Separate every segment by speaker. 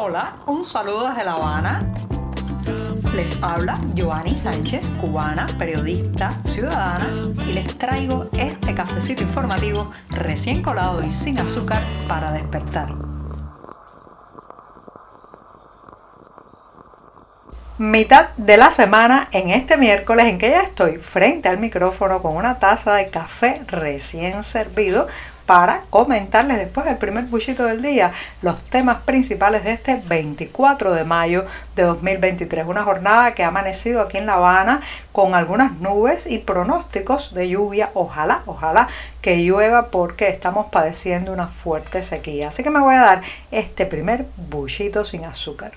Speaker 1: Hola, un saludo desde La Habana. Les habla Joanny Sánchez, cubana, periodista, ciudadana, y les traigo este cafecito informativo recién colado y sin azúcar para despertar. Mitad de la semana en este miércoles en que ya estoy frente al micrófono con una taza de café recién servido para comentarles después del primer buchito del día los temas principales de este 24 de mayo de 2023. Una jornada que ha amanecido aquí en La Habana con algunas nubes y pronósticos de lluvia. Ojalá, ojalá que llueva porque estamos padeciendo una fuerte sequía. Así que me voy a dar este primer buchito sin azúcar.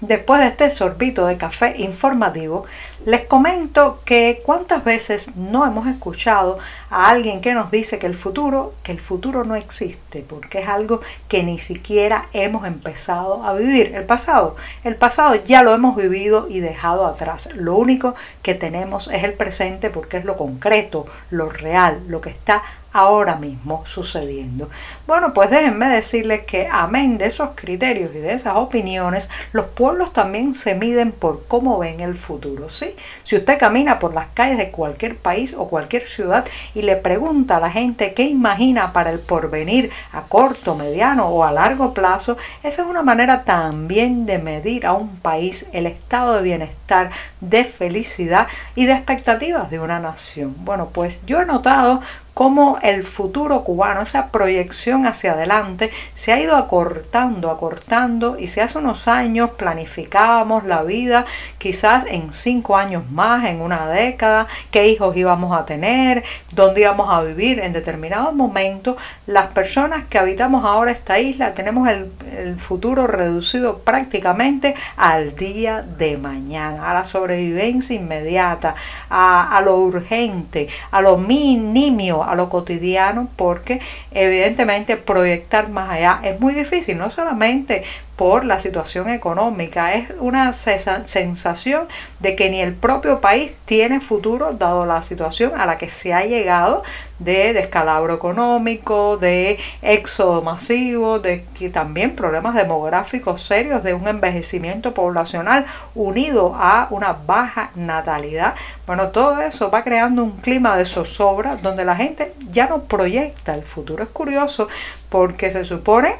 Speaker 1: Después de este sorbito de café informativo, les comento que cuántas veces no hemos escuchado a alguien que nos dice que el futuro, que el futuro no existe, porque es algo que ni siquiera hemos empezado a vivir. El pasado, el pasado ya lo hemos vivido y dejado atrás. Lo único que tenemos es el presente porque es lo concreto, lo real, lo que está ahora mismo sucediendo. Bueno, pues déjenme decirles que amén de esos criterios y de esas opiniones, los pueblos también se miden por cómo ven el futuro, ¿sí? Si usted camina por las calles de cualquier país o cualquier ciudad y le pregunta a la gente qué imagina para el porvenir a corto, mediano o a largo plazo, esa es una manera también de medir a un país el estado de bienestar, de felicidad y de expectativas de una nación. Bueno, pues yo he notado cómo el futuro cubano, esa proyección hacia adelante, se ha ido acortando, acortando y si hace unos años planificábamos la vida quizás en cinco años más, en una década, qué hijos íbamos a tener, dónde íbamos a vivir en determinados momentos, las personas que habitamos ahora esta isla tenemos el, futuro reducido prácticamente al día de mañana, a la sobrevivencia inmediata, a, a lo urgente, a lo minimio, a lo cotidiano porque evidentemente proyectar más allá es muy difícil, no solamente por la situación económica. Es una sensación de que ni el propio país tiene futuro dado la situación a la que se ha llegado de descalabro económico, de éxodo masivo, de que también problemas demográficos serios, de un envejecimiento poblacional unido a una baja natalidad. Bueno, todo eso va creando un clima de zozobra donde la gente ya no proyecta el futuro. Es curioso porque se supone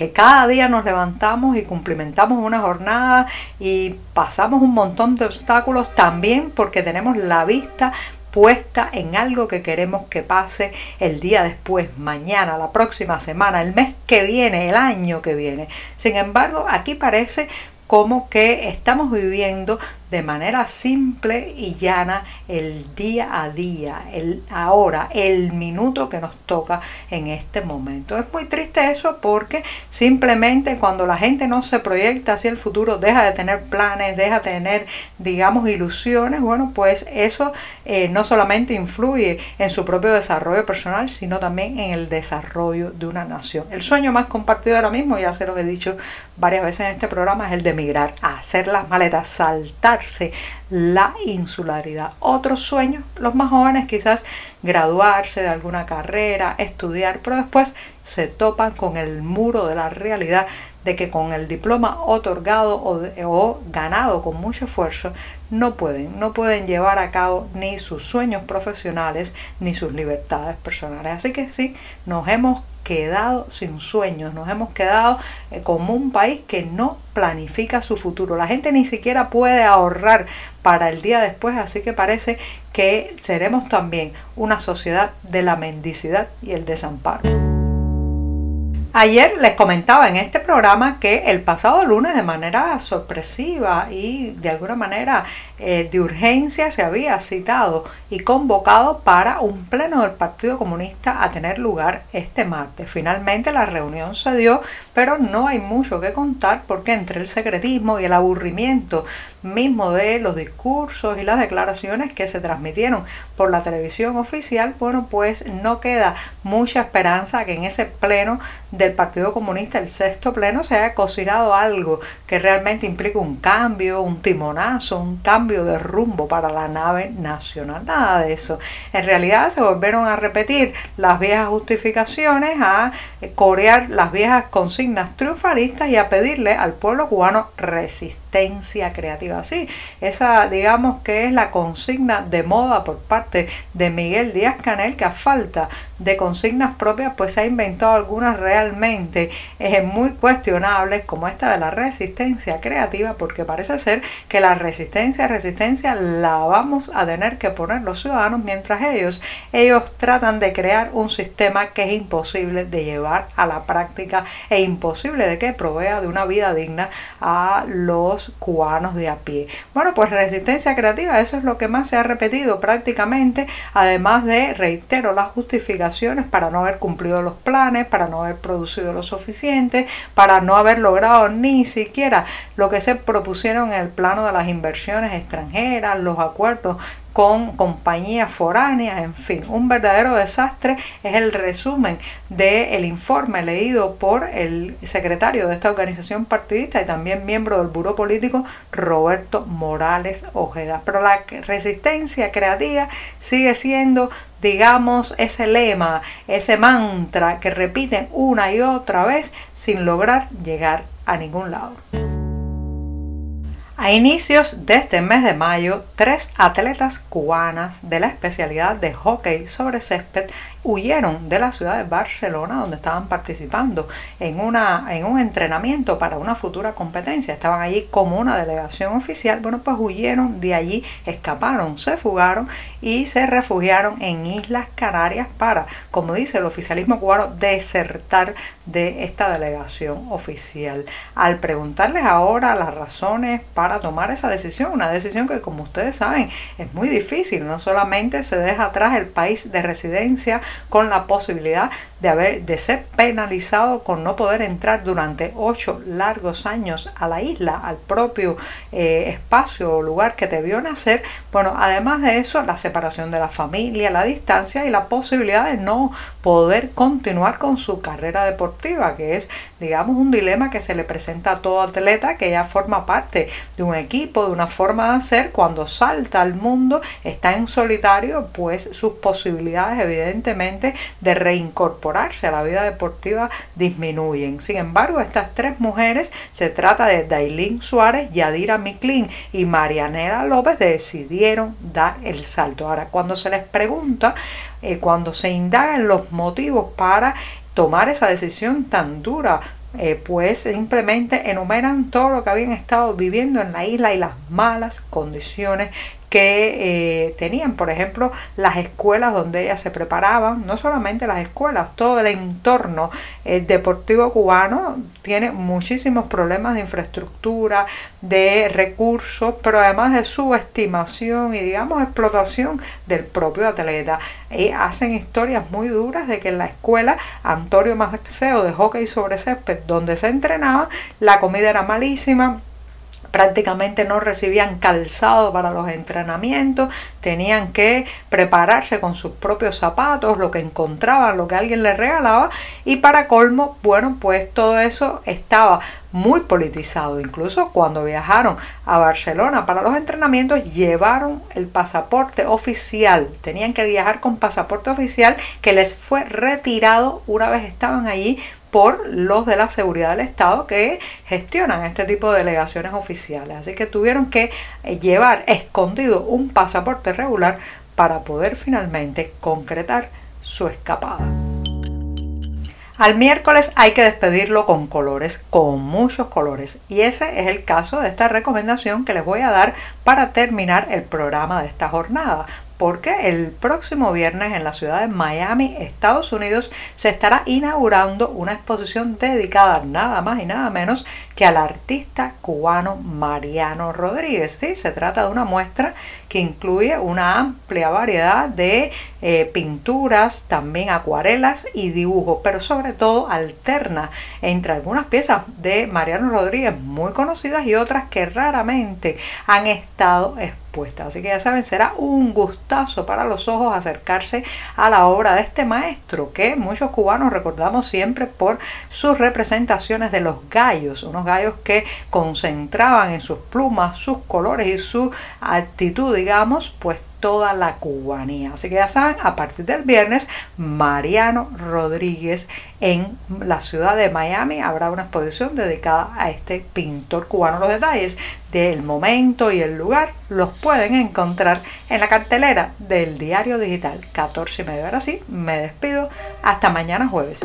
Speaker 1: que cada día nos levantamos y cumplimentamos una jornada y pasamos un montón de obstáculos también porque tenemos la vista puesta en algo que queremos que pase el día después, mañana, la próxima semana, el mes que viene, el año que viene. Sin embargo, aquí parece como que estamos viviendo de manera simple y llana el día a día, el ahora, el minuto que nos toca en este momento. Es muy triste eso porque simplemente cuando la gente no se proyecta hacia el futuro, deja de tener planes, deja de tener, digamos, ilusiones, bueno, pues eso eh, no solamente influye en su propio desarrollo personal, sino también en el desarrollo de una nación. El sueño más compartido ahora mismo, ya se lo he dicho varias veces en este programa, es el de emigrar, hacer las maletas, saltar la insularidad. Otros sueños, los más jóvenes quizás graduarse de alguna carrera, estudiar, pero después se topan con el muro de la realidad de que con el diploma otorgado o, o, ganado con mucho esfuerzo no pueden, no pueden llevar a cabo ni sus sueños profesionales ni sus libertades personales. Así que sí, nos hemos quedado sin sueños, nos hemos quedado eh, como un país que no planifica su futuro. La gente ni siquiera puede ahorrar para el día después, así que parece que seremos también una sociedad de la mendicidad y el desamparo. Ayer les comentaba en este programa que el pasado lunes de manera sorpresiva y de alguna manera eh, de urgencia se había citado y convocado para un pleno del Partido Comunista a tener lugar este martes. Finalmente la reunión se dio, pero no hay mucho que contar porque entre el secretismo y el aburrimiento mismo de los discursos y las declaraciones que se transmitieron por la televisión oficial, bueno, pues no queda mucha esperanza que en ese pleno del Partido Comunista, el sexto pleno, se haya cocinado algo que realmente implique un cambio, un timonazo, un cambio de rumbo para la nave nacional. Nada de eso. En realidad se volvieron a repetir las viejas justificaciones, a corear las viejas consignas triunfalistas y a pedirle al pueblo cubano resistencia creativa. Sí, esa digamos que es la consigna de moda por parte de Miguel Díaz Canel, que a falta de consignas propias, pues se ha inventado algunas realmente eh, muy cuestionables, como esta de la resistencia creativa, porque parece ser que la resistencia, resistencia la vamos a tener que poner los ciudadanos mientras ellos, ellos tratan de crear un sistema que es imposible de llevar a la práctica e imposible de que provea de una vida digna a los cubanos de a pie. Bueno, pues resistencia creativa, eso es lo que más se ha repetido prácticamente, además de, reitero, las justificaciones para no haber cumplido los planes, para no haber producido lo suficiente, para no haber logrado ni siquiera lo que se propusieron en el plano de las inversiones extranjeras, los acuerdos con compañías foráneas, en fin, un verdadero desastre es el resumen del informe leído por el secretario de esta organización partidista y también miembro del Buró Político, Roberto Morales Ojeda. Pero la resistencia creativa sigue siendo, digamos, ese lema, ese mantra que repiten una y otra vez sin lograr llegar a ningún lado. A inicios de este mes de mayo, tres atletas cubanas de la especialidad de hockey sobre césped huyeron de la ciudad de Barcelona donde estaban participando en, una, en un entrenamiento para una futura competencia. Estaban allí como una delegación oficial. Bueno, pues huyeron de allí, escaparon, se fugaron y se refugiaron en Islas Canarias para, como dice el oficialismo cubano, desertar de esta delegación oficial. Al preguntarles ahora las razones para tomar esa decisión, una decisión que como ustedes saben es muy difícil, no solamente se deja atrás el país de residencia, con la posibilidad de, haber, de ser penalizado con no poder entrar durante ocho largos años a la isla, al propio eh, espacio o lugar que te vio nacer. Bueno, además de eso, la separación de la familia, la distancia y la posibilidad de no poder continuar con su carrera deportiva, que es, digamos, un dilema que se le presenta a todo atleta que ya forma parte de un equipo, de una forma de hacer, cuando salta al mundo, está en solitario, pues sus posibilidades evidentemente de reincorporarse a la vida deportiva disminuyen. Sin embargo, estas tres mujeres, se trata de Dailin Suárez, Yadira Miclin y Marianela López, decidieron dar el salto. Ahora, cuando se les pregunta, eh, cuando se indagan los motivos para tomar esa decisión tan dura eh, pues simplemente enumeran todo lo que habían estado viviendo en la isla y las malas condiciones que eh, tenían, por ejemplo, las escuelas donde ellas se preparaban, no solamente las escuelas, todo el entorno eh, deportivo cubano tiene muchísimos problemas de infraestructura, de recursos, pero además de subestimación y digamos explotación del propio atleta. Y hacen historias muy duras de que en la escuela Antonio Maceo de hockey sobre césped, donde se entrenaba, la comida era malísima, prácticamente no recibían calzado para los entrenamientos, tenían que prepararse con sus propios zapatos, lo que encontraban, lo que alguien les regalaba y para colmo, bueno, pues todo eso estaba muy politizado. Incluso cuando viajaron a Barcelona para los entrenamientos, llevaron el pasaporte oficial. Tenían que viajar con pasaporte oficial que les fue retirado una vez estaban allí por los de la seguridad del Estado que gestionan este tipo de delegaciones oficiales. Así que tuvieron que eh, llevar escondido un pasaporte regular para poder finalmente concretar su escapada. Al miércoles hay que despedirlo con colores, con muchos colores. Y ese es el caso de esta recomendación que les voy a dar para terminar el programa de esta jornada porque el próximo viernes en la ciudad de Miami, Estados Unidos, se estará inaugurando una exposición dedicada nada más y nada menos que al artista cubano Mariano Rodríguez. ¿sí? Se trata de una muestra que incluye una amplia variedad de eh, pinturas, también acuarelas y dibujos, pero sobre todo alterna entre algunas piezas de Mariano Rodríguez muy conocidas y otras que raramente han estado Así que ya saben, será un gustazo para los ojos acercarse a la obra de este maestro que muchos cubanos recordamos siempre por sus representaciones de los gallos, unos que concentraban en sus plumas, sus colores y su actitud, digamos, pues toda la cubanía. Así que ya saben, a partir del viernes, Mariano Rodríguez en la ciudad de Miami habrá una exposición dedicada a este pintor cubano. Los detalles del momento y el lugar los pueden encontrar en la cartelera del diario digital 14 y medio. Ahora sí, me despido. Hasta mañana jueves.